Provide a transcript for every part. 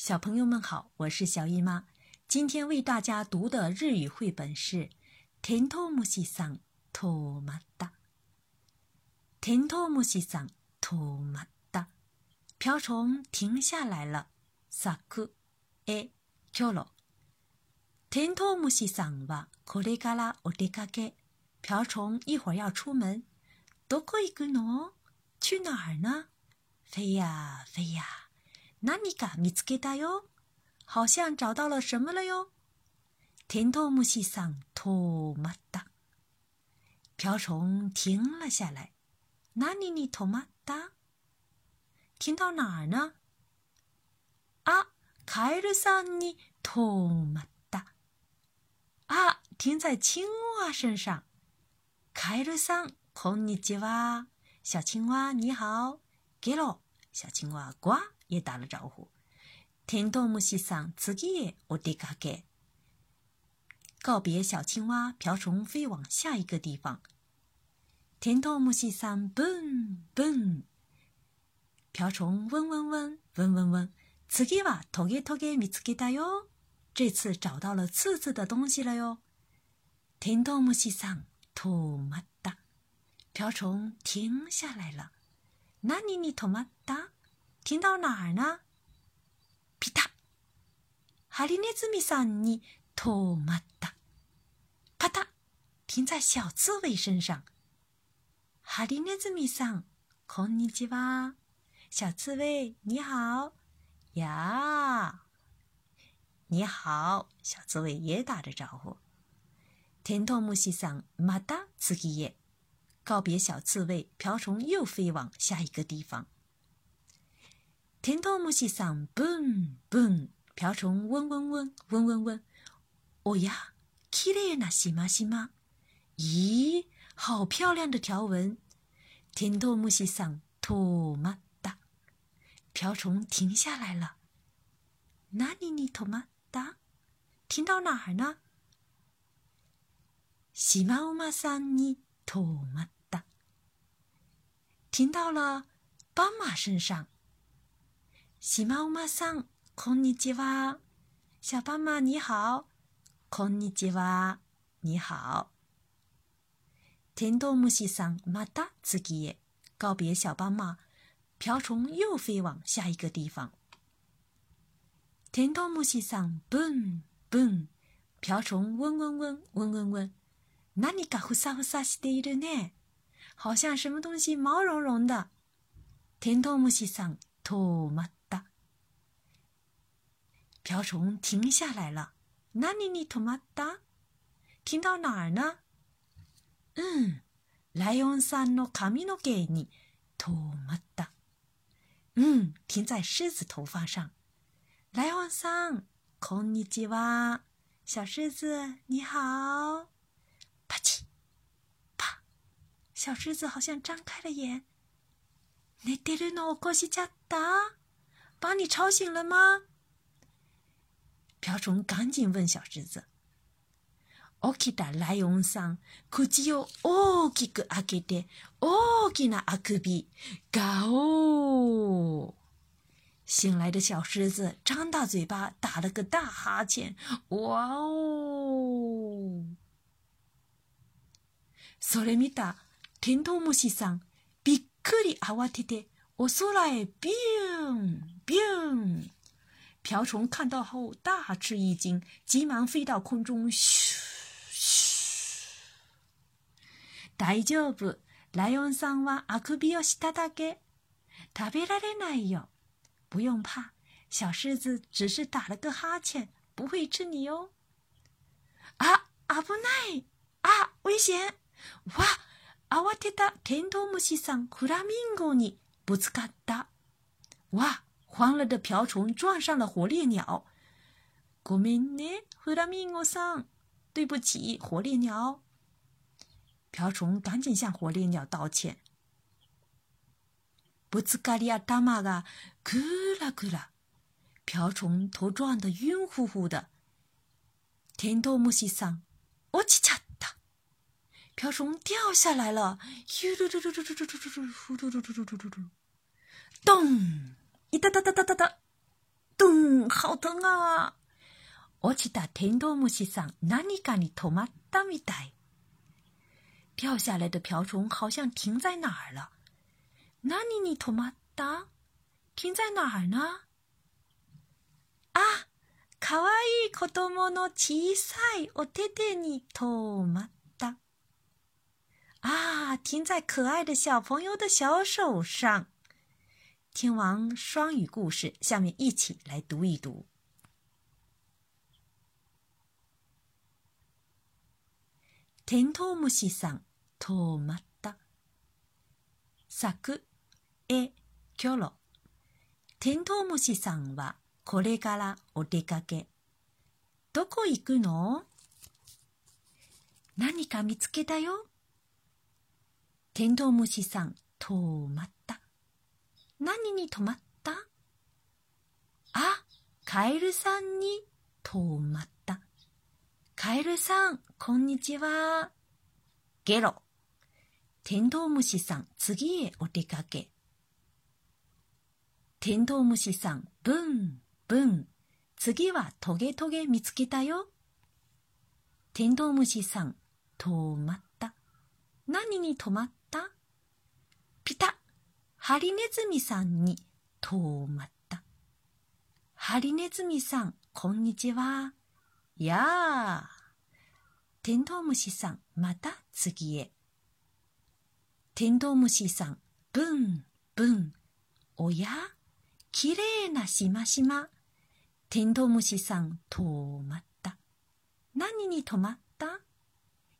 小朋友们好，我是小姨妈。今天为大家读的日语绘本是《テントウムシさん止まった》。テントウムシさん止まった。瓢虫停下来了。咲くえキョロ。テントウムシさんはこれからお出かけ。瓢虫一会儿要出门。どこ行くの？去哪儿呢？飞呀飞呀。 何か見つけたよ。好像找到了什么了哟。テントウムシさん止まった。瓢虫停了下来。何に止まった？停到哪儿呢？啊，カエルさんに止まった。啊，停在青蛙身上。カエルさん、こんにちは。小青蛙你好。ゲロ。小青蛙呱也打了招呼。听到木西桑自己也我滴嘎给。告别小青蛙，瓢虫飞往下一个地方。听到木西桑蹦蹦，瓢虫嗡嗡嗡嗡嗡嗡，次给哇，头给头给米次给哒哟，这次找到了刺刺的东西了哟。听到木西桑吐嘛哒，瓢虫停下来了。那你你吐嘛哒？停到哪儿呢？ピタ。ハリネズミさんに止まった。パタ。停在小刺猬身上。ハリネズミさん、こんにちは。小刺猬，你好。呀，你好。小刺猬也打着招呼。テントウムシさん、また次へ。告别小刺猬，瓢虫又飞往下一个地方。 テントウムシさん、ブンブン。瓢虫嗡嗡嗡嗡嗡嗡。おや、綺麗なしましま。咦，好漂亮的条纹。テントウムシさん、止まった。瓢虫停下来了。何に止まった？停到哪儿呢？シマウマさんに止まった。停到了斑马身上。 シマウマさん、こんにちは。小斑马你好。こんにちは。你好。テントウムシさん、また次へ。告别小斑马，瓢虫又飞往下一个地方。テントウムシさん、ブンブン。瓢虫嗡嗡嗡嗡嗡嗡。何かふさふさしているね。好像什么东西毛茸茸的。テントウムシさん、止まっ。瓢虫停下来了。何に止まった？停到哪儿呢？うん、ライオンさんの髪の毛に止まった。嗯，停在狮子头发上。ライオンさん、こんにちは。小狮子你好。啪叽，啪！小狮子好像张开了眼。寝てるの起こしちゃった？把你吵醒了吗？ 瓢虫赶紧问小狮子。起きたライオンさん、口を大きく開けて、大きなあくび。ガオー！醒来的小狮子张大嘴巴，打了个大哈欠。哇哦！それ見たテントウムシさん、びっくり慌ててお空へビュンビュン。 瓢虫看到后大吃一惊，急忙飞到空中，咻咻。大丈夫、ライオンさんはあくびをしただけ。食べられないよ。不用怕，小狮子只是打了个哈欠，不会吃你哦。啊，危ない！啊，危险！わ、慌てたテントウムシさんフラミンゴにぶつかった。哇， 慌了的瓢虫撞上了火烈鸟。ごめんね、フラミンゴさん。对不起，火烈鸟。瓢虫赶紧向火烈鸟道歉。ぶつかり頭がクラクラ，瓢虫头撞得晕乎乎的。テントウムシさん、落ちちゃった。瓢虫掉下来了，呼噜噜噜噜噜噜噜噜噜噜噜噜噜噜。咚！ いたたたたたた。咚！好疼啊！落ちたテントウムシさん何かに止まったみたい。掉下来的瓢虫好像停在哪儿了。何に止まった？停在哪儿呢？あ、かわいい子供の小さいお手手に止まった。啊，停在可爱的小朋友的小手上。听完双语故事，下面一起来读一读。テントウムシさん止まった。作えキョロ。テントウムシさんはこれからお出かけ。どこ行くの？何か見つけたよ。テントウムシさん止まった。何に止まった？あ、カエルさんに止まった。カエルさん、こんにちは。ゲロ。テントウムシさん、次へお出かけ。テントウムシさん、ブン、ブン。次はトゲトゲ見つけたよ。テントウムシさん、止まった。何に止まった？ハリネズミさんに止まった。ハリネズミさん、こんにちは。やあ。テントウムシさん、また次へ。テントウムシさん、ブン、ブン。おや？きれいなしましま。テントウムシさん、止まった。何に止まった？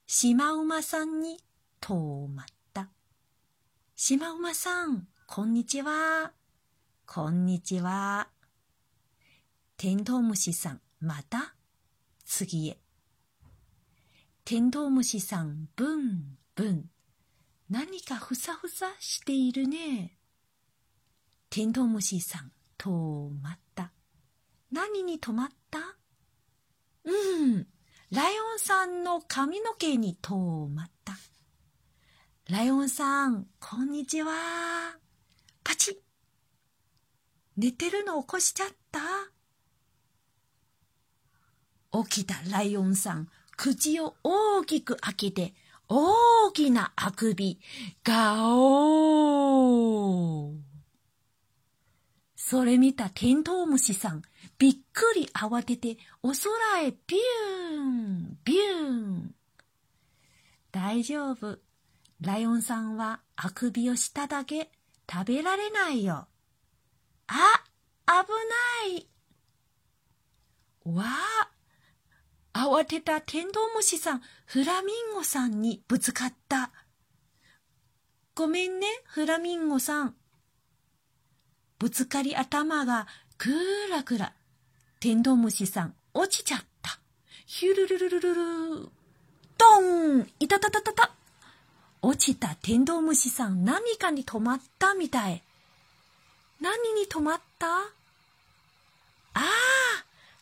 シマウマさんに止まった。シマウマさん、こんにちは。こんにちは。テントウムシさん、また？次へ。テントウムシさん、ブン、ブン。何かふさふさしているね。テントウムシさん、止まった。何に止まった？うん、ライオンさんの髪の毛に止まった。ライオンさん、こんにちは。パチ寝てるの起こしちゃった？起きたライオンさん、口を大きく開けて、大きなあくび、ガオーそれ見たテントウムシさん、びっくり慌てて、お空へビューン、ビューン。大丈夫。ライオンさんはあくびをしただけ。食べられないよ。あ、危ない。わあ、慌てたテントウムシさん、フラミンゴさんにぶつかった。ごめんね、フラミンゴさん。ぶつかり頭がクラクラ。テントウムシさん、落ちちゃった。ヒュルルルルルル。ドンいたたたたた。落ちたテントウムシさん何かに止まったみたい。何に止まった？ああ、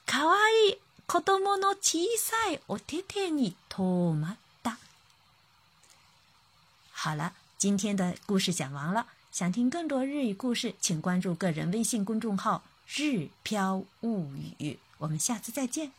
かわいい子供の小さいお手手に止まった。好了，今天的故事讲完了。想听更多日语故事，请关注个人微信公众号“日飘物语”。我们下次再见。